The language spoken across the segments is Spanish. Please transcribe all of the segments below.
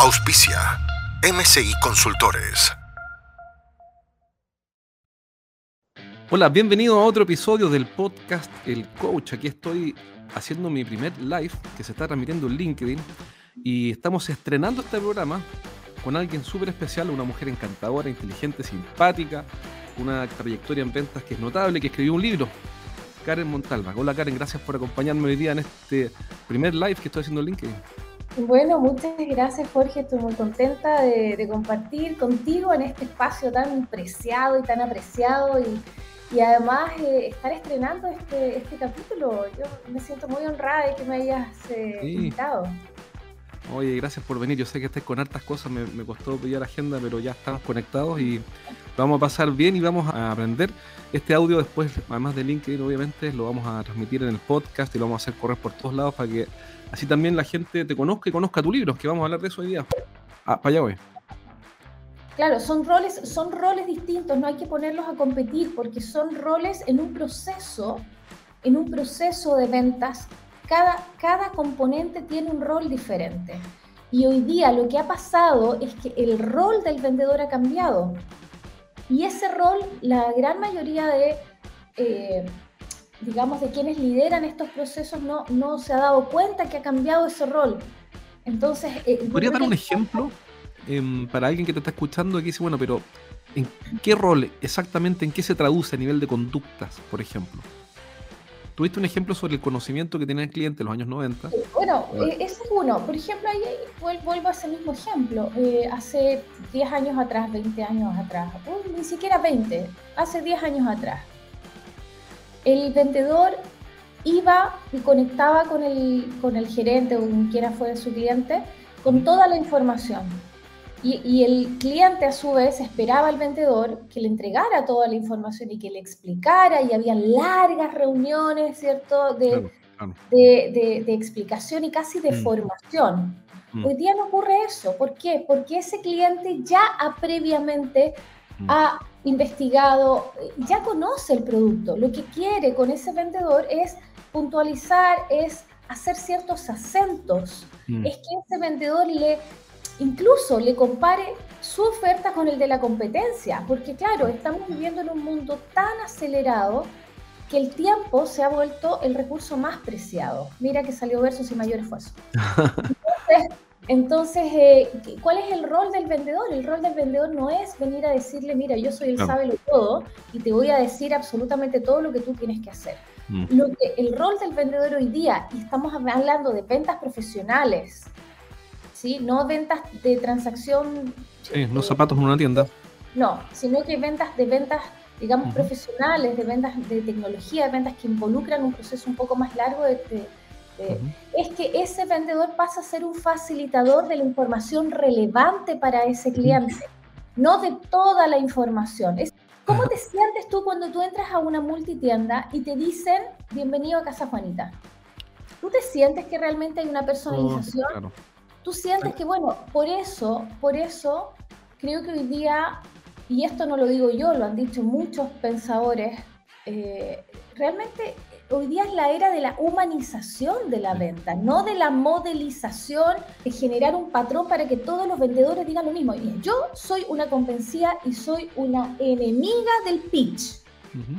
Auspicia MCI Consultores. Hola, bienvenido a otro episodio del podcast El Coach. Aquí estoy haciendo mi primer live que se está transmitiendo en LinkedIn y estamos estrenando este programa con alguien súper especial, una mujer encantadora, inteligente, simpática, una trayectoria en ventas que es notable, que escribió un libro, Karen Montalva. Hola Karen, gracias por acompañarme hoy día en este primer live que estoy haciendo en LinkedIn. Bueno, muchas gracias Jorge, estoy muy contenta de, compartir contigo en este espacio tan preciado y tan apreciado y, además eh, estar estrenando este, este, capítulo. Yo me siento muy honrada de que me hayas eh, invitado. Oye, gracias por venir. Yo sé que estés con hartas cosas, me, costó pillar agenda, pero ya estamos conectados y vamos a pasar bien y vamos a aprender. Este audio después, además de LinkedIn, obviamente, lo vamos a transmitir en el podcast y lo vamos a hacer correr por todos lados para que así también la gente te conozca y conozca tu libro, que vamos a hablar de eso hoy día. Ah, para allá voy. Claro, son roles, son roles distintos, no hay que ponerlos a competir porque son roles en un proceso, en un proceso de ventas cada, componente tiene un rol diferente. Y hoy día lo que ha pasado es que el rol del vendedor ha cambiado. Y ese rol, la gran mayoría de, eh, digamos, de quienes lideran estos procesos no, no se ha dado cuenta que ha cambiado ese rol. Entonces... Eh, ¿Podría dar un ejemplo em, para alguien que te está escuchando que dice, bueno, pero ¿en qué rol exactamente, en qué se traduce a nivel de conductas, por ejemplo? Tuviste un ejemplo sobre el conocimiento que tenía el cliente en los años 90. Bueno, eh, ese es uno. Por ejemplo, ahí vuelvo a ese mismo ejemplo. Eh, hace 10 años atrás, 20 años atrás, ni siquiera 20, hace 10 años atrás, el vendedor iba y conectaba con el, con el gerente o quien quiera fuera su cliente con toda la información y, el cliente a su vez esperaba al vendedor que le entregara toda la información y que le explicara y había largas reuniones, ¿cierto? De, de, explicación y casi de mm. formación. Mm. Hoy día no ocurre eso. ¿Por qué? Porque ese cliente ya ha previamente mm. ha investigado, ya conoce el producto. Lo que quiere con ese vendedor es puntualizar, es hacer ciertos acentos. Es que ese vendedor le incluso le compare su oferta con el de la competencia, porque claro, estamos viviendo en un mundo tan acelerado que el tiempo se ha vuelto el recurso más preciado. Mira que salió versus y mayor esfuerzo. Entonces, eh, ¿cuál es el rol del vendedor? El rol del vendedor no es venir a decirle, mira, yo soy el sábelo todo y te voy a decir absolutamente todo lo que tú tienes que hacer. Mm. Lo que, el rol del vendedor hoy día, y estamos hablando de ventas profesionales, ¿sí? No ventas de transacción. Sí, no zapatos en una tienda. No, sino que ventas de ventas, digamos, profesionales, de ventas de tecnología, de ventas que involucran un proceso un poco más largo de, es que ese vendedor pasa a ser un facilitador de la información relevante para ese cliente, no de toda la información. ¿Cómo te sientes tú cuando tú entras a una multitienda y te dicen bienvenido a Casa Juanita? ¿Tú te sientes que realmente hay una personalización? claro tú sientes que, bueno, por eso, por eso creo que hoy día, y esto no lo digo yo, lo han dicho muchos pensadores, eh, realmente hoy día es la era de la humanización de la venta, no de la modelización, de generar un patrón para que todos los vendedores digan lo mismo. Y yo soy una convencida y soy una enemiga del pitch,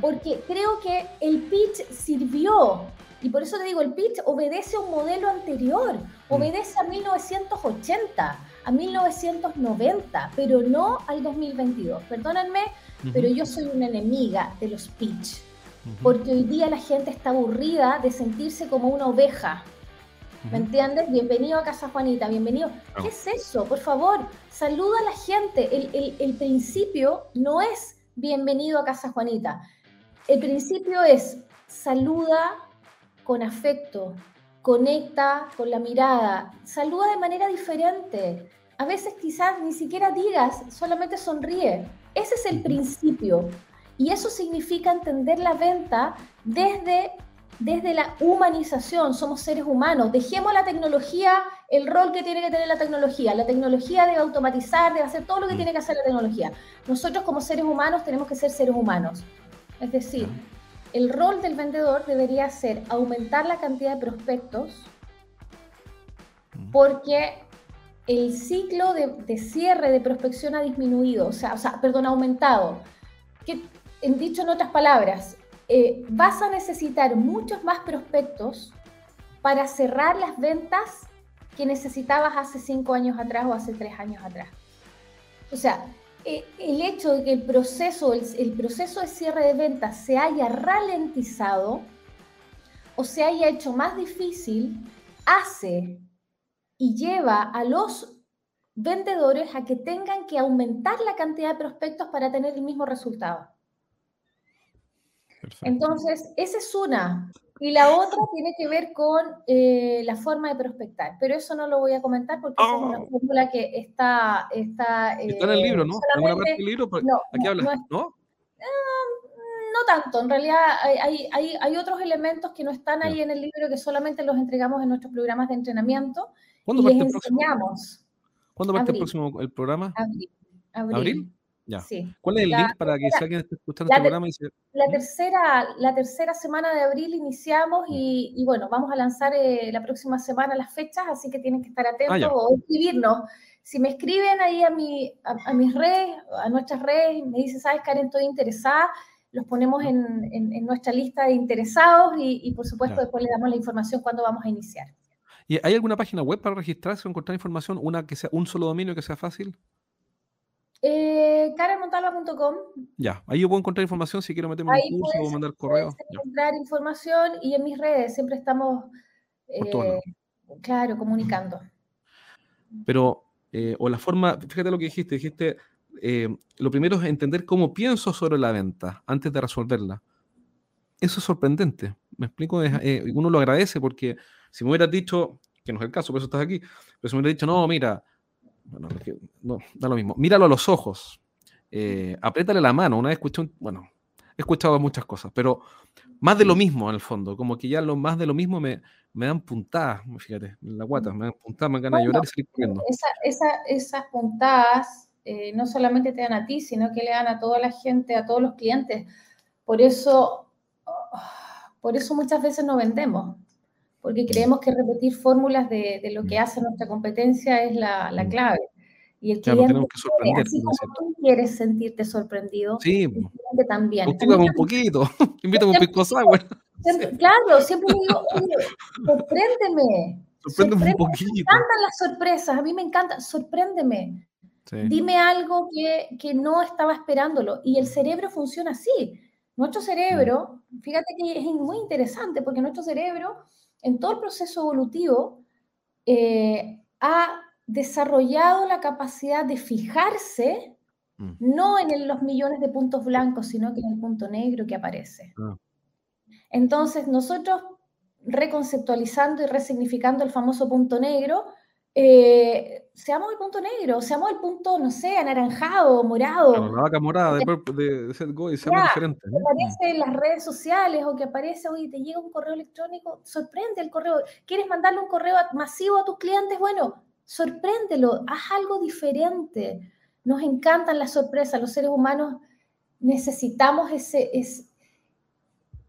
porque creo que el pitch sirvió y por eso te digo, el pitch obedece a un modelo anterior, mm. obedece a 1980, a 1990, pero no al 2022. Perdónenme, pero yo soy una enemiga de los pitch, porque hoy día la gente está aburrida de sentirse como una oveja. ¿Me entiendes? Bienvenido a Casa Juanita, bienvenido. ¿Qué es eso? Por favor, saluda a la gente. El, el principio no es bienvenido a Casa Juanita. El principio es saluda con afecto, conecta con la mirada, saluda de manera diferente. A veces quizás ni siquiera digas, solamente sonríe. Ese es el principio. Y eso significa entender la venta desde, desde la humanización. Somos seres humanos. Dejemos la tecnología, el rol que tiene que tener la tecnología. La tecnología debe automatizar, debe hacer todo lo que mm. tiene que hacer la tecnología. Nosotros como seres humanos tenemos que ser seres humanos. Es decir, el rol del vendedor debería ser aumentar la cantidad de prospectos porque el ciclo de, cierre de prospección ha disminuido, o sea, o sea perdón, ha aumentado. Que, en dicho en otras palabras, eh, vas a necesitar muchos más prospectos para cerrar las ventas que necesitabas hace cinco años atrás o hace tres años atrás. O sea, el hecho de que el proceso, el, proceso de cierre de ventas se haya ralentizado o se haya hecho más difícil, hace y lleva a los vendedores a que tengan que aumentar la cantidad de prospectos para tener el mismo resultado. Entonces, esa es una. Y la otra tiene que ver con eh, la forma de prospectar, pero eso no lo voy a comentar porque es una oh. fórmula que está... Está, está en el libro, ¿no? ¿En una parte del libro? No, Aquí hablas, ¿no? Ah, no tanto, en realidad hay, hay, hay, otros elementos que no están ahí en el libro que solamente los entregamos en nuestros programas de entrenamiento ¿Cuándo y les enseñamos. ¿Cuándo parte el próximo el programa? Abril. ¿Abril? ¿Cuál es el link para que si alguien escuchando este programa La tercera, la tercera semana de abril iniciamos y, bueno, vamos a lanzar eh, la próxima semana las fechas, así que tienen que estar ah, atentos o escribirnos. Si me escriben ahí a, mi, a, mis redes, a nuestras redes, me dicen, ¿sabes, Karen? Estoy interesada, los ponemos en, en, nuestra lista de interesados y, por supuesto después le damos la información cuando vamos a iniciar. ¿Y hay alguna página web para registrarse o encontrar información? ¿Una que sea un solo dominio que sea fácil? Eh, Ya, ahí yo puedo encontrar información si quiero meterme en un curso o mandar correo. encontrar información y en mis redes siempre estamos, eh, claro, comunicando. Pero, eh, o la forma, fíjate lo que dijiste, dijiste, eh, lo primero es entender cómo pienso sobre la venta antes de resolverla. Eso es sorprendente. Me explico, uno lo agradece porque si me hubieras dicho, que no es el caso, por eso estás aquí, pero si me hubieras dicho, no, mira, bueno, no, da lo mismo. Míralo a los ojos. Eh, apriétale la mano. Una vez escuché, bueno, he escuchado muchas cosas, pero más de lo mismo en el fondo. Como que ya lo más de lo mismo me, me dan puntadas, fíjate, en la guata, me dan puntadas, me dan ganas de llorar y salir corriendo. esas puntadas eh, no solamente te dan a ti, sino que le dan a toda la gente, a todos los clientes. Por eso, por eso muchas veces no vendemos porque creemos que repetir fórmulas de, de lo que mm. hace nuestra competencia es la, la mm. clave. Y el cliente, que así como tú quieres sentirte sorprendido, sí, el cliente también. un poquito, invítame un pisco sour. Claro, siempre digo, sorpréndeme. Sorpréndeme un poquito. Me encantan las sorpresas, a mí me encanta, sorpréndeme. Dime algo que, que, no estaba esperándolo. Y el cerebro funciona así. Nuestro cerebro, mm. fíjate que es muy interesante porque nuestro cerebro en todo el proceso evolutivo, eh, ha desarrollado la capacidad de fijarse mm. no en los millones de puntos blancos, sino que en el punto negro que aparece. Ah. Entonces, nosotros reconceptualizando y resignificando el famoso punto negro, eh, seamos el punto negro, seamos el punto, no sé, anaranjado, morado. la vaca morada de, de, de Set Go y seamos diferentes. Que aparece en las redes sociales o que aparece, oye, te llega un correo electrónico, sorprende el correo. ¿Quieres mandarle un correo masivo a tus clientes? Bueno, sorpréndelo, haz algo diferente. Nos encantan las sorpresas, los seres humanos necesitamos ese, ese,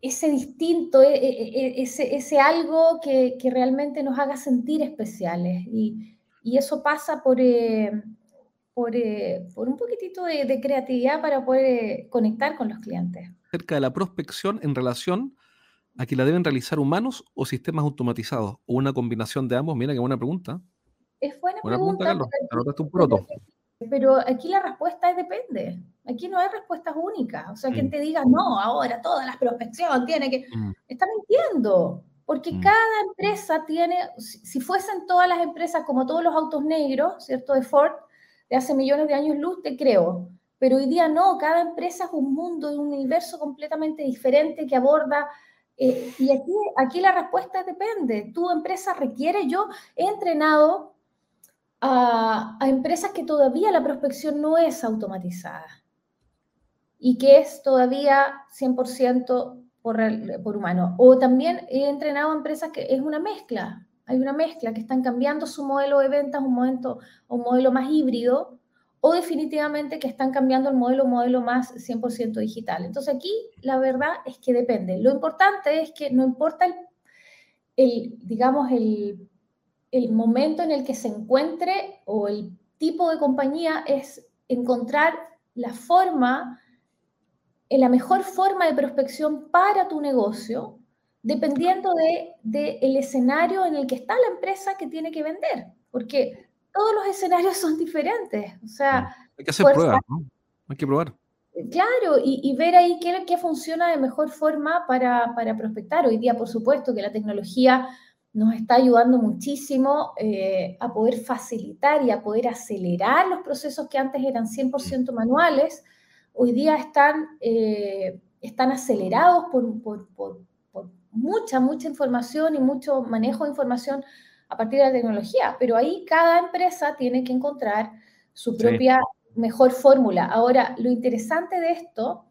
ese distinto, e, e, e, ese, ese algo que, que, realmente nos haga sentir especiales. Y, y eso pasa por, eh, por, eh, por, un poquitito de, de, creatividad para poder eh, conectar con los clientes. Acerca de la prospección en relación a que la deben realizar humanos o sistemas automatizados, o una combinación de ambos. Mira qué buena pregunta. Es buena, pregunta. pregunta Carlos. un proto. Pero aquí la respuesta es depende. Aquí no hay respuestas únicas. O sea, quien mm. te diga, no, ahora toda la prospección tiene que... Mm. Está mintiendo. Porque mm. cada empresa tiene, si fuesen todas las empresas como todos los autos negros, ¿cierto? De Ford, de hace millones de años luz, te creo. Pero hoy día no, cada empresa es un mundo, un universo completamente diferente que aborda Eh, y aquí, aquí la respuesta depende. Tu empresa requiere, yo he entrenado a, a empresas que todavía la prospección no es automatizada y que es todavía 100% por, por humano. O también he entrenado a empresas que es una mezcla, hay una mezcla, que están cambiando su modelo de ventas, un, momento, un modelo más híbrido, o definitivamente que están cambiando el modelo, modelo más 100% digital. Entonces aquí la verdad es que depende. Lo importante es que no importa el digamos, el, el momento en el que se encuentre o el tipo de compañía, es encontrar la forma, la mejor forma de prospección para tu negocio, dependiendo del de, el escenario en el que está la empresa que tiene que vender. Porque todos los escenarios son diferentes. O sea, hay que hacer pruebas, ¿no? Hay que probar. Claro, y, ver ahí qué, qué, funciona de mejor forma para, para, prospectar. Hoy día, por supuesto, que la tecnología nos está ayudando muchísimo eh, a poder facilitar y a poder acelerar los procesos que antes eran 100% manuales. Hoy día están, eh, están acelerados por, por, por, por mucha, mucha información y mucho manejo de información a partir de la tecnología, pero ahí cada empresa tiene que encontrar su propia mejor fórmula. Ahora, lo interesante de esto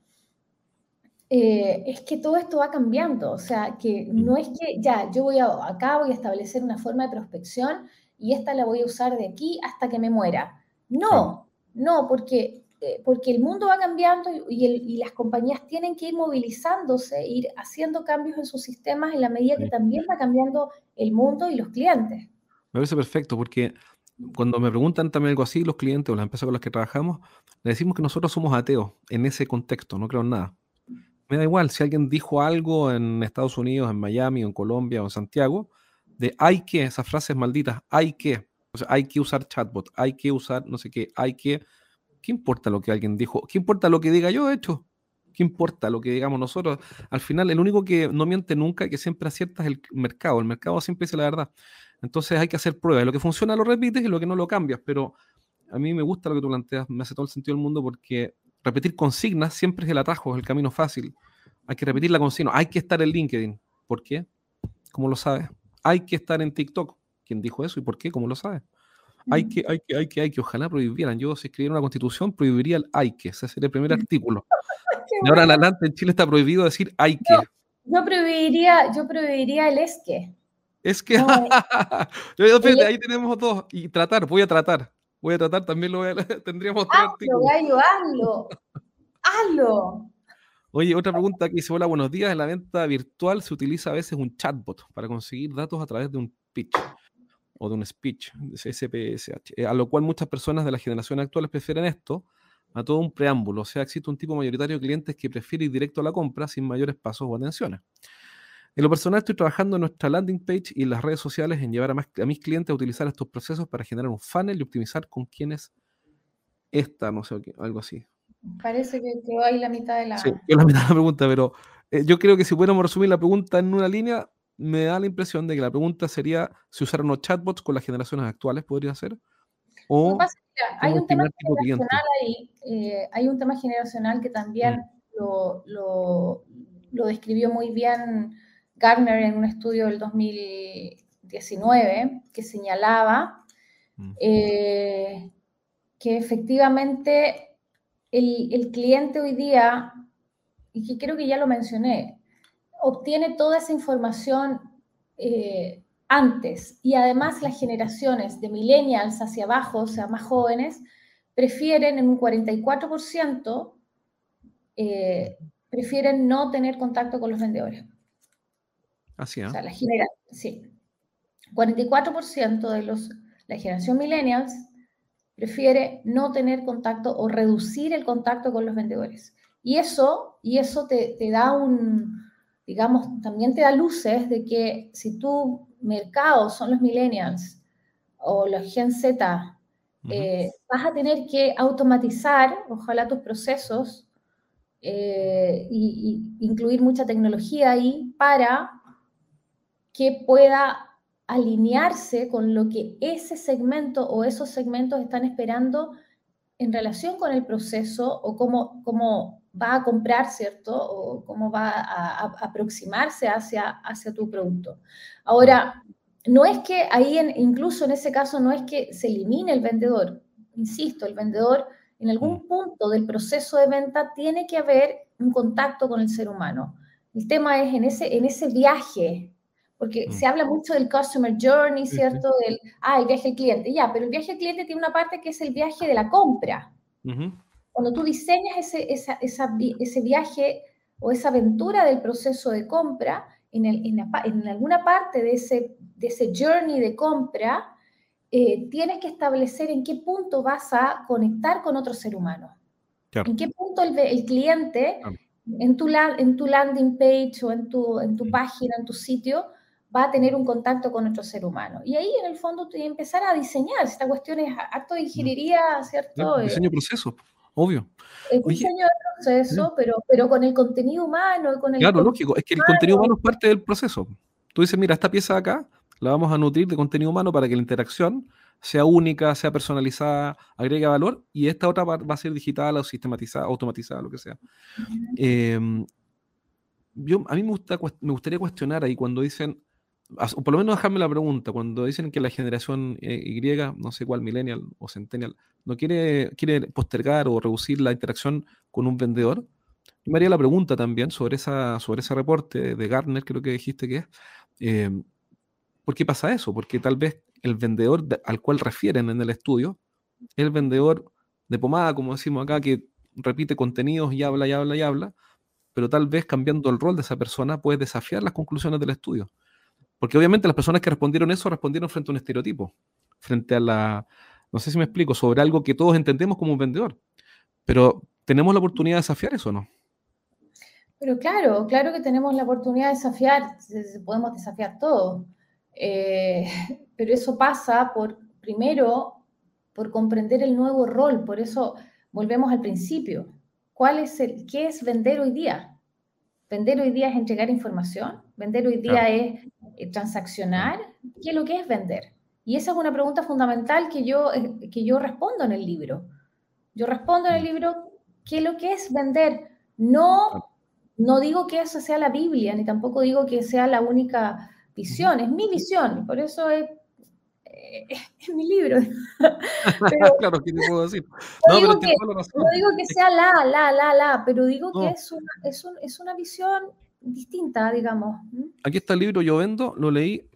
eh, es que todo esto va cambiando, o sea, que mm. no es que ya, yo voy a, acá voy a establecer una forma de prospección y esta la voy a usar de aquí hasta que me muera. No, no, porque porque el mundo va cambiando y, las compañías tienen que ir movilizándose, ir haciendo cambios en sus sistemas en la medida que también va cambiando el mundo y los clientes. Me parece perfecto, porque cuando me preguntan también algo así, los clientes o las empresas con las que trabajamos, le decimos que nosotros somos ateos en ese contexto, no creo en nada. Me da igual si alguien dijo algo en Estados Unidos, en Miami, o en Colombia o en Santiago, de hay que, esas frases malditas, hay que, o sea, hay que usar chatbot, hay que usar no sé qué, hay que ¿Qué importa lo que alguien dijo? ¿Qué importa lo que diga yo, de hecho? ¿Qué importa lo que digamos nosotros? Al final, el único que no miente nunca y que siempre acierta es el mercado. El mercado siempre dice la verdad. Entonces hay que hacer pruebas. Lo que funciona lo repites y lo que no lo cambias. Pero a mí me gusta lo que tú planteas, me hace todo el sentido del mundo porque repetir consignas siempre es el atajo, es el camino fácil. Hay que repetir la consigna. Hay que estar en LinkedIn. ¿Por qué? ¿Cómo lo sabes? Hay que estar en TikTok. ¿Quién dijo eso y por qué? ¿Cómo lo sabes? Hay que, hay que, hay que, hay que, ojalá prohibieran. Yo, si escribiera una constitución, prohibiría el hay que. Ese sería el primer artículo. De ahora en adelante en Chile está prohibido decir hay que. Yo, prohibiría, yo prohibiría el es que. Es que. ahí tenemos dos. Y tratar, voy a tratar. Voy a tratar, también lo voy a, tendríamos tres artículos. Gallo, hazlo. hazlo. Oye, otra pregunta que dice, hola, buenos días. En la venta virtual se utiliza a veces un chatbot para conseguir datos a través de un pitch o de un speech, SPSH, eh, a lo cual muchas personas de la generación actual prefieren esto a todo un preámbulo, o sea, existe un tipo mayoritario de clientes que prefiere ir directo a la compra sin mayores pasos o atenciones. En lo personal estoy trabajando en nuestra landing page y en las redes sociales en llevar a, más, a mis clientes a utilizar estos procesos para generar un funnel y optimizar con quienes esta, no sé, algo así. Parece que quedó ahí la mitad de la... Sí, la mitad de la pregunta, pero eh, yo creo que si pudiéramos resumir la pregunta en una línea, me da la impresión de que la pregunta sería si usar unos chatbots con las generaciones actuales, ¿podría ser? O hay un tema generacional ahí, eh, hay un tema generacional que también mm. lo, lo, lo, describió muy bien Gardner en un estudio del 2019 que señalaba mm. eh, que efectivamente el, el cliente hoy día, y que creo que ya lo mencioné, obtiene toda esa información eh, antes y además las generaciones de millennials hacia abajo, o sea, más jóvenes, prefieren en un 44%, eh, prefieren no tener contacto con los vendedores. Así, ¿eh? O sea, la generación, sí. 44% de los, la generación millennials prefiere no tener contacto o reducir el contacto con los vendedores. Y eso, y eso te da un, digamos, también te da luces de que si tu mercado son los millennials o los Gen Z, eh, vas a tener que automatizar, ojalá, tus procesos e incluir mucha tecnología ahí para que pueda alinearse con lo que ese segmento o esos segmentos están esperando en relación con el proceso o cómo, cómo va a comprar, ¿cierto? O cómo va a, aproximarse hacia, hacia tu producto. Ahora, no es que ahí, incluso en ese caso, no es que se elimine el vendedor. Insisto, el vendedor en algún mm. punto del proceso de venta tiene que haber un contacto con el ser humano. El tema es en ese, en ese viaje, porque mm. se habla mucho del customer journey, ¿cierto? Del, ah, el viaje del cliente, ya, pero el viaje del cliente tiene una parte que es el viaje de la compra. Cuando tú diseñas ese, esa, ese viaje o esa aventura del proceso de compra, en, el, en, en alguna parte de ese, de ese journey de compra, eh, tienes que establecer en qué punto vas a conectar con otro ser humano. En qué punto el, el cliente, en, tu en tu landing page o en tu, en tu página, en tu sitio, va a tener un contacto con otro ser humano. Y ahí en el fondo tú empezar a diseñar. Esta cuestión es acto de ingeniería, ¿cierto? diseño de proceso, obvio. El diseño de proceso, pero, pero con el contenido humano. Con el claro, lógico. Es que el contenido humano es parte del proceso. Tú dices, mira, esta pieza de acá la vamos a nutrir de contenido humano para que la interacción sea única, sea personalizada, agregue valor, y esta otra va, a ser digital o sistematizada, automatizada, lo que sea. Em, yo, a mí me, gusta, me gustaría cuestionar ahí cuando dicen, o por lo menos dejarme la pregunta, cuando dicen que la generación eh, Y, no sé cuál, millennial o centennial, no quiere, quiere postergar o reducir la interacción con un vendedor, yo me haría la pregunta también sobre, esa, sobre ese reporte de Gartner, creo que dijiste que es, em, ¿por qué pasa eso? Porque tal vez el vendedor al cual refieren en el estudio es el vendedor de pomada, como decimos acá, que repite contenidos y habla y habla y habla, pero tal vez cambiando el rol de esa persona puede desafiar las conclusiones del estudio. Porque obviamente las personas que respondieron eso respondieron frente a un estereotipo, frente a la, no sé si me explico, sobre algo que todos entendemos como un vendedor. Pero ¿tenemos la oportunidad de desafiar eso o no? Pero claro, claro que tenemos la oportunidad de desafiar, podemos desafiar todo. Eh, pero eso pasa por, primero, por comprender el nuevo rol. Por eso volvemos al principio. ¿Cuál es el, ¿Qué es vender hoy día? Vender hoy día es entregar información. Vender hoy día es eh, transaccionar. ¿Qué es lo que es vender? Y esa es una pregunta fundamental que yo, eh, que yo respondo en el libro. Yo respondo en el libro qué es lo que es vender. No, no digo que eso sea la Biblia, ni tampoco digo que sea la única visión, es mi visión, por eso es, eh, es mi libro. claro, ¿qué te puedo decir? No, digo, que, no digo que sea la, la, la, la, pero digo que es una, es, un, es una visión distinta, digamos. Aquí está el libro, yo vendo, lo leí,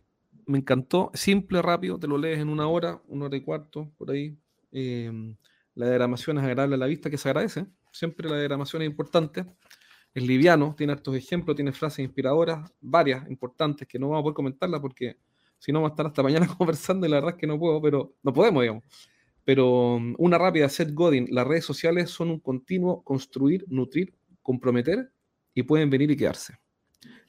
me encantó, simple, rápido, te lo lees en una hora, una hora y cuarto, por ahí. Em, la diagramación es agradable a la vista, que se agradece. Siempre la diagramación es importante es liviano, tiene hartos ejemplos, tiene frases inspiradoras, varias importantes que no vamos a poder comentarlas porque si no vamos a estar hasta mañana conversando y la verdad es que no puedo, pero no podemos, digamos. Pero um, una rápida, Seth Godin, las redes sociales son un continuo construir, nutrir, comprometer y pueden venir y quedarse.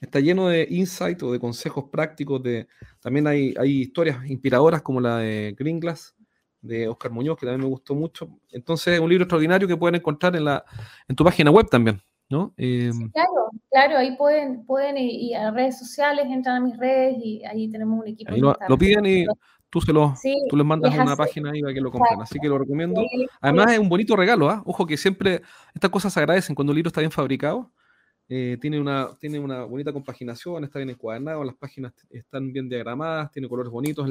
Está lleno de insight o de consejos prácticos, de, también hay, hay historias inspiradoras como la de Green Glass, de Oscar Muñoz, que también me gustó mucho. Entonces, es un libro extraordinario que pueden encontrar en, la, en tu página web también. ¿no? Em, claro, claro, ahí pueden, pueden y, a redes sociales, entran a mis redes y ahí tenemos un equipo. lo, piden y tú, se lo, tú les mandas a una página ahí para que lo compren, así que lo recomiendo. Además es un bonito regalo, ¿ah? ojo que siempre estas cosas se agradecen cuando el libro está bien fabricado. Eh, tiene, una, tiene una bonita compaginación, está bien encuadernado, las páginas están bien diagramadas, tiene colores bonitos.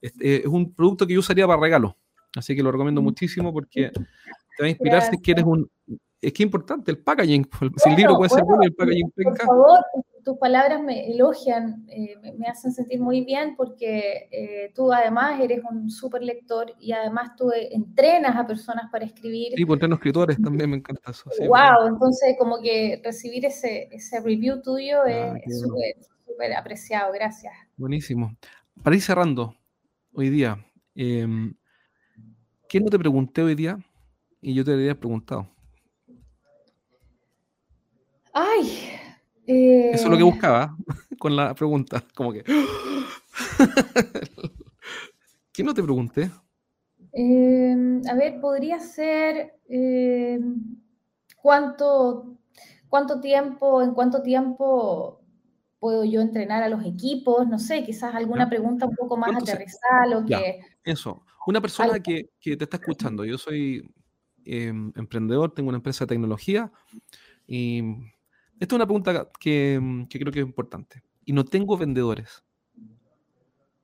es, un producto que yo usaría para regalo, así que lo recomiendo mm. muchísimo porque te va a inspirar si quieres un, es que es importante el packaging. Si el libro puede ser bueno, el packaging Por favor, tus palabras me elogian, eh, me, hacen sentir muy bien porque eh, tú además eres un súper lector y además tú entrenas a personas para escribir. Sí, pues entreno escritores también, me encanta eso. wow, entonces como que recibir ese, ese review tuyo ah, es súper apreciado, gracias. Buenísimo. Para ir cerrando hoy día, eh, ¿qué no te pregunté hoy día? Y yo te lo había preguntado. Ay. Eso es lo que eh, buscaba con la pregunta. Como que. ¿Qué no te pregunté? Em, a ver, podría ser em, cuánto, cuánto tiempo, en cuánto tiempo puedo yo entrenar a los equipos, no sé, quizás alguna pregunta un poco más aterrizada, lo que... Eso, una persona que, que, te está escuchando, yo soy em, emprendedor, tengo una empresa de tecnología y esta es una pregunta que, creo que es importante. Y no tengo vendedores,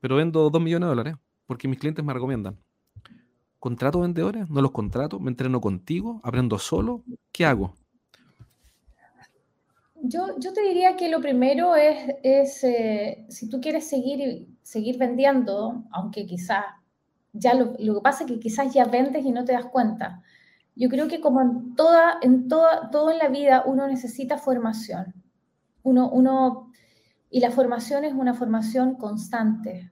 pero vendo 2 millones de dólares porque mis clientes me recomiendan. ¿Contrato vendedores? ¿No los contrato? ¿Me entreno contigo? ¿Aprendo solo? ¿Qué hago? Yo, yo te diría que lo primero es, es eh, si tú quieres seguir, seguir vendiendo, aunque quizás ya lo, lo, que pasa es que quizás ya vendes y no te das cuenta. Yo creo que como en toda, en toda, todo en la vida uno necesita formación. Uno, uno, y la formación es una formación constante.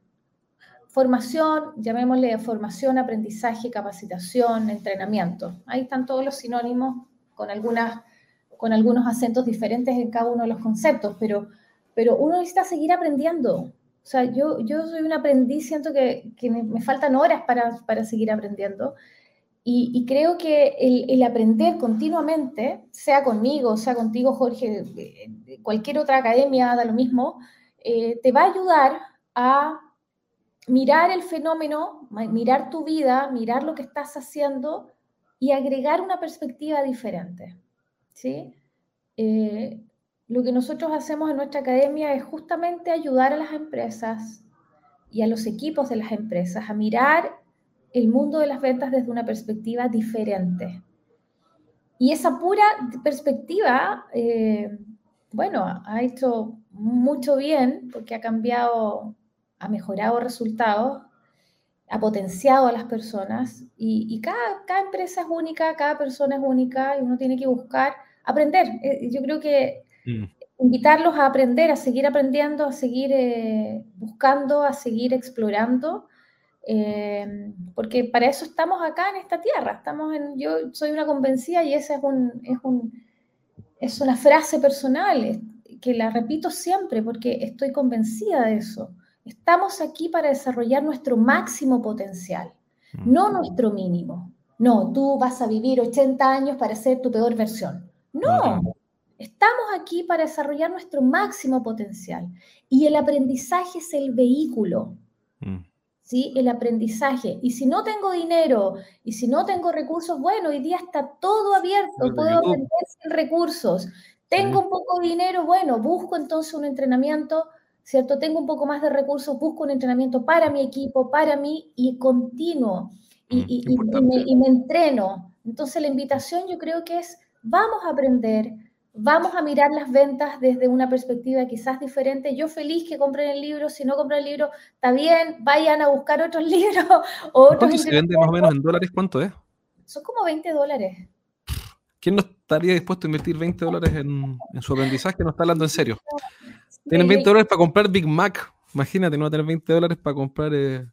Formación, llamémosle formación, aprendizaje, capacitación, entrenamiento. Ahí están todos los sinónimos con, algunas, con algunos acentos diferentes en cada uno de los conceptos, pero, pero uno necesita seguir aprendiendo. O sea, yo, yo soy un aprendiz, siento que, que me, me, faltan horas para, para seguir aprendiendo. Y, creo que el, el, aprender continuamente, sea conmigo, sea contigo, Jorge, cualquier otra academia, da lo mismo, eh, te va a ayudar a mirar el fenómeno, mirar tu vida, mirar lo que estás haciendo y agregar una perspectiva diferente. ¿sí? Eh, lo que nosotros hacemos en nuestra academia es justamente ayudar a las empresas y a los equipos de las empresas a mirar el mundo de las ventas desde una perspectiva diferente. Y esa pura perspectiva, eh, bueno, ha hecho mucho bien porque ha cambiado ha mejorado resultados, ha potenciado a las personas y, cada, cada, empresa es única, cada persona es única y uno tiene que buscar aprender. Eh, yo creo que mm. invitarlos a aprender, a seguir aprendiendo, a seguir eh, buscando, a seguir explorando. Eh, porque para eso estamos acá en esta tierra. Estamos en, yo soy una convencida y esa es, un, es, un, es una frase personal que la repito siempre porque estoy convencida de eso. Estamos aquí para desarrollar nuestro máximo potencial, no nuestro mínimo. No, tú vas a vivir 80 años para ser tu peor versión. No, estamos aquí para desarrollar nuestro máximo potencial. Y el aprendizaje es el vehículo. Mm. ¿Sí? El aprendizaje. Y si no tengo dinero y si no tengo recursos, bueno, hoy día está todo abierto, puedo aprender sin recursos. Tengo un poco de dinero, bueno, busco entonces un entrenamiento ¿cierto? Tengo un poco más de recursos, busco un entrenamiento para mi equipo, para mí y continuo y, mm, y, y, me, y, me, entreno. Entonces la invitación yo creo que es, vamos a aprender, vamos a mirar las ventas desde una perspectiva quizás diferente. Yo feliz que compren el libro, si no compran el libro, está bien, vayan a buscar otros libros. O otros ¿Cuánto se vende más o menos en dólares? ¿Cuánto es? Son como 20 dólares. ¿Quién no estaría dispuesto a invertir 20 dólares en, en su aprendizaje? No está hablando en serio. Tienen 20 dólares para comprar Big Mac. Imagínate, no tener 20 dólares para comprar eh,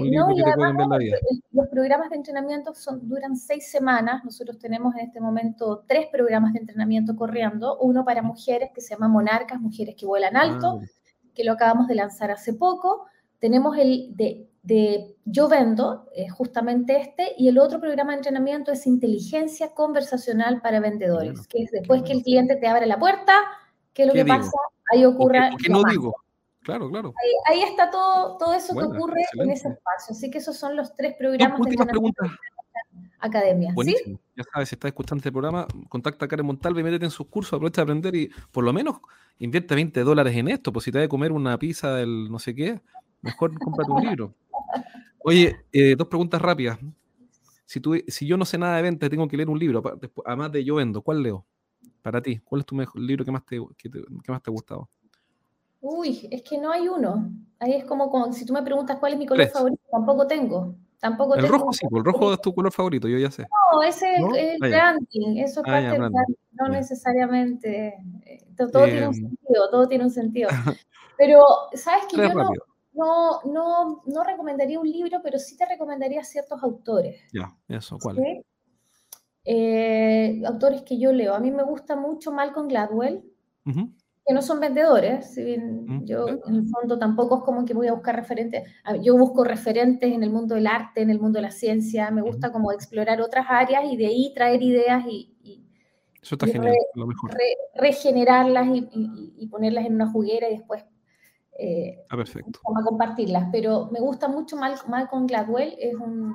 un libro no, que te puede cambiar la vida. Los programas de entrenamiento son, duran seis semanas. Nosotros tenemos en este momento tres programas de entrenamiento corriendo. Uno para mujeres que se llama Monarcas, Mujeres que Vuelan Alto, ah. que lo acabamos de lanzar hace poco. Tenemos el de, de Yo Vendo, eh, justamente este, y el otro programa de entrenamiento es Inteligencia Conversacional para Vendedores, que es después que el cliente te abre la puerta, ¿qué es lo que digo? pasa? ahí ocurra. ¿Por qué no digo? Claro, claro. Ahí, ahí, está todo, todo eso que ocurre excelente. en ese espacio. Así que esos son los tres programas de preguntas. academia. Buenísimo. ¿sí? Ya sabes, si estás escuchando este programa, contacta a Karen Montalva y métete en sus cursos, aprovecha de aprender y por lo menos invierte 20 dólares en esto. Pues si te vas a comer una pizza del no sé qué, mejor cómprate un libro. Oye, eh, dos preguntas rápidas. Si, tú, si yo no sé nada de venta, tengo que leer un libro, además de yo vendo, ¿cuál leo? Para ti, ¿cuál es tu mejor libro que más te, que te, que más te ha gustado? Uy, es que no hay uno. Ahí es como, como si tú me preguntas cuál es mi color Tres. favorito, tampoco tengo. Tampoco el tengo. rojo sí, el rojo es tu color favorito, yo ya sé. No, ese ¿No? es el ah, branding, eso es ah, parte del branding, no ya. necesariamente. Eh, todo eh, tiene un sentido, todo tiene un sentido. Pero, ¿sabes que yo no, no, no, no, recomendaría un libro, pero sí te recomendaría ciertos autores. Ya, eso, ¿cuál? ¿sí? eh, autores que yo leo. A mí me gusta mucho Malcolm Gladwell, uh -huh. Que no son vendedores, si bien -huh. yo en el fondo tampoco es como que voy a buscar referentes, yo busco referentes en el mundo del arte, en el mundo de la ciencia, me gusta como explorar otras áreas y de ahí traer ideas y, y eso está y genial, re, lo mejor. Re, regenerarlas y, ponerlas en una juguera y después eh, ah, perfecto. a compartirlas. Pero me gusta mucho Mal, Malcolm Gladwell, es un,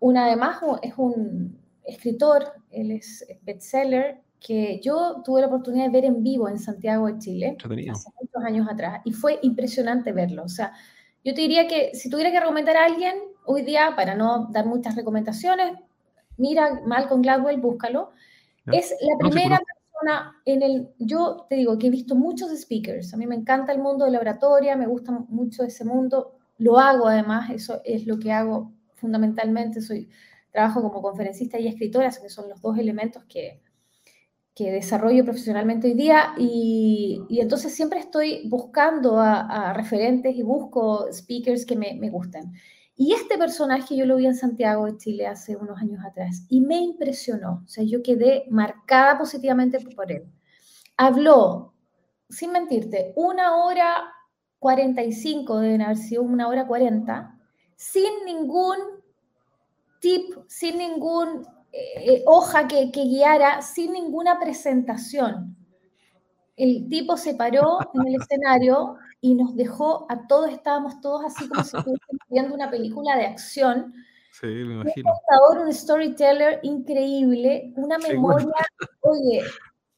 un además es un escritor, él es bestseller, que yo tuve la oportunidad de ver en vivo en Santiago de Chile hace muchos años atrás y fue impresionante verlo. O sea, yo te diría que si tuviera que recomendar a alguien hoy día, para no dar muchas recomendaciones, mira Malcolm Gladwell, búscalo. Es la primera persona en el, yo te digo que he visto muchos speakers, a mí me encanta el mundo de la oratoria, me gusta mucho ese mundo, lo hago además, eso es lo que hago fundamentalmente, soy, trabajo como conferencista y escritora, que son los dos elementos que, que desarrollo profesionalmente hoy día y, entonces siempre estoy buscando a, referentes y busco speakers que me, me gusten. Y este personaje yo lo vi en Santiago de Chile hace unos años atrás y me impresionó, o sea, yo quedé marcada positivamente por él. Habló, sin mentirte, una hora 45, deben haber sido una hora 40, sin ningún tip, sin ningún eh, hoja que, guiara sin ninguna presentación. El tipo se paró en el escenario y nos dejó a todos, estábamos todos así como si estuviéramos viendo una película de acción. Sí, me imagino. Un un storyteller increíble, una memoria, oye,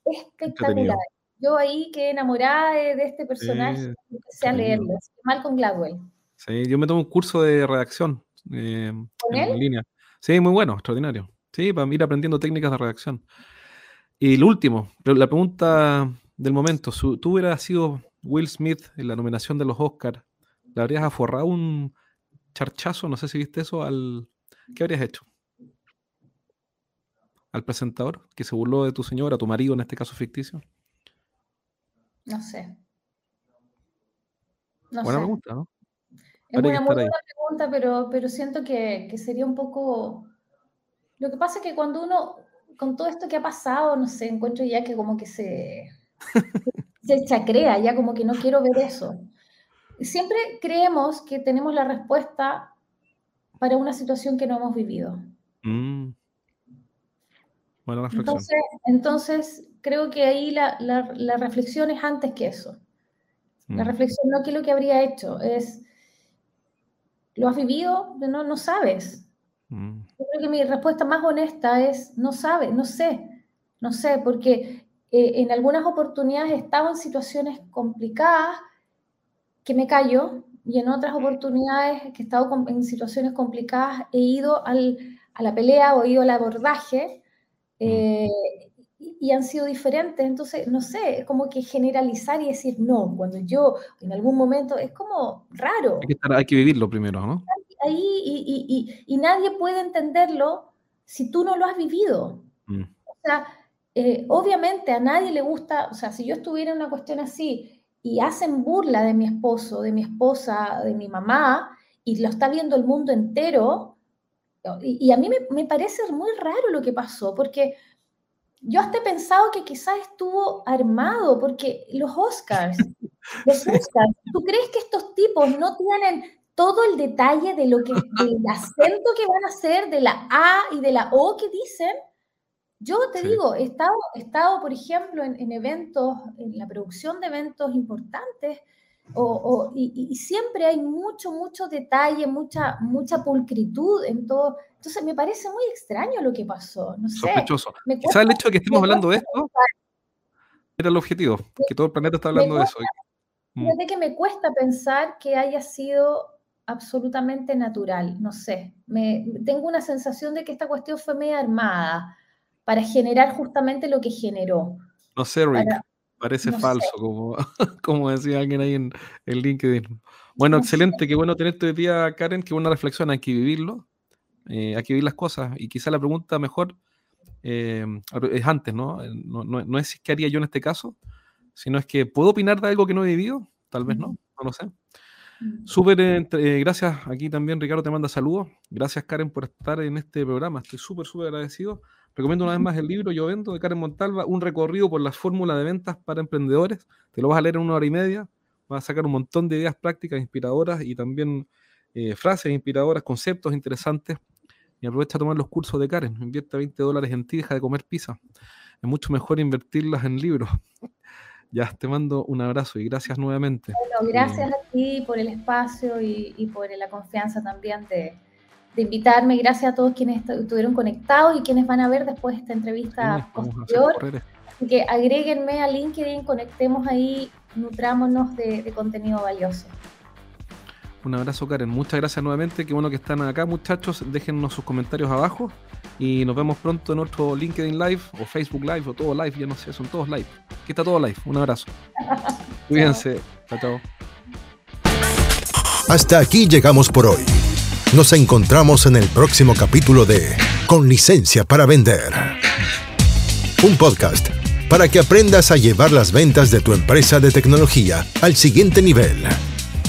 espectacular. Yo ahí quedé enamorada de, este personaje, sí, empecé a leerlo, Malcolm Gladwell. Sí, yo me tomo un curso de redacción eh, en línea. Sí, muy bueno, extraordinario. Sí, para ir aprendiendo técnicas de redacción. Y lo último, la pregunta del momento, si tú hubieras sido Will Smith en la nominación de los Oscars, ¿le habrías aforrado un charchazo, no sé si viste eso, al... ¿Qué habrías hecho? ¿Al presentador que se burló de tu señora, tu marido en este caso ficticio? No sé. buena pregunta, ¿no? Es una muy buena pregunta, pero, pero siento que, que sería un poco lo que pasa es que cuando uno, con todo esto que ha pasado, no sé, encuentro ya que como que se, se chacrea, ya como que no quiero ver eso. Siempre creemos que tenemos la respuesta para una situación que no hemos vivido. Mm. Bueno, reflexión. Entonces, entonces, creo que ahí la, la, reflexión es antes que eso. La mm. reflexión no que lo que habría hecho, es, ¿lo has vivido? No, no sabes. Mm. Yo creo que mi respuesta más honesta es, no sabe, no sé, no sé, porque eh, en algunas oportunidades he estado en situaciones complicadas que me callo y en otras oportunidades que he estado en situaciones complicadas he ido al, a la pelea o he ido al abordaje mm. eh, y han sido diferentes. Entonces, no sé, como que generalizar y decir no, cuando yo en algún momento es como raro. Hay que, hay que vivirlo primero, ¿no? Ahí y, nadie puede entenderlo si tú no lo has vivido. Mm. O sea, eh, obviamente a nadie le gusta, o sea, si yo estuviera en una cuestión así y hacen burla de mi esposo, de mi esposa, de mi mamá, y lo está viendo el mundo entero, y, a mí me, me, parece muy raro lo que pasó, porque yo hasta he pensado que quizás estuvo armado, porque los Oscars, los Oscars, ¿tú crees que estos tipos no tienen todo el detalle de lo que, del acento que van a hacer, de la A y de la O que dicen. Yo te digo, he estado, he estado, por ejemplo, en, eventos, en la producción de eventos importantes, o, y, siempre hay mucho, mucho detalle, mucha, mucha pulcritud en todo. Entonces me parece muy extraño lo que pasó. No sé, Sospechoso. Quizás el hecho de que estemos hablando de esto era el objetivo, que todo el planeta está hablando de eso. Fíjate que me cuesta pensar que haya sido absolutamente natural, no sé. Me, tengo una sensación de que esta cuestión fue media armada para generar justamente lo que generó. No sé, Rick, parece falso, como, como decía alguien ahí en el LinkedIn. Bueno, excelente, qué bueno tenerte hoy día, Karen, qué buena reflexión, hay que vivirlo, eh, hay que vivir las cosas. Y quizá la pregunta mejor eh, es antes, ¿no? No, ¿no? no es qué haría yo en este caso, sino es que ¿puedo opinar de algo que no he vivido? Tal vez no, no lo sé. Mm. Súper, eh, gracias. Aquí también Ricardo te manda saludos. Gracias, Karen, por estar en este programa. Estoy súper, súper agradecido. Recomiendo una vez más el libro Yo Vendo de Karen Montalva, un recorrido por la fórmula de ventas para emprendedores. Te lo vas a leer en una hora y media. Vas a sacar un montón de ideas prácticas, inspiradoras y también eh, frases inspiradoras, conceptos interesantes. Y aprovecha a tomar los cursos de Karen. Invierte 20 dólares en ti, deja de comer pizza. Es mucho mejor invertirlas en libros. Ya, te mando un abrazo y gracias nuevamente. Bueno, gracias a ti por el espacio y, por la confianza también de, invitarme. Gracias a todos quienes estuvieron conectados y quienes van a ver después esta entrevista posterior. Así que agréguenme a LinkedIn, conectemos ahí, nutrámonos de contenido valioso. Un abrazo, Karen. Muchas gracias nuevamente. Qué bueno que están acá, muchachos. Déjennos sus comentarios abajo. Y nos vemos pronto en nuestro LinkedIn Live o Facebook Live o todo live. Ya no sé, son todos live. Aquí está todo live. Un abrazo. Cuídense. Chao, chao. Hasta aquí llegamos por hoy. Nos encontramos en el próximo capítulo de Con licencia para vender. Un podcast para que aprendas a llevar las ventas de tu empresa de tecnología al siguiente nivel.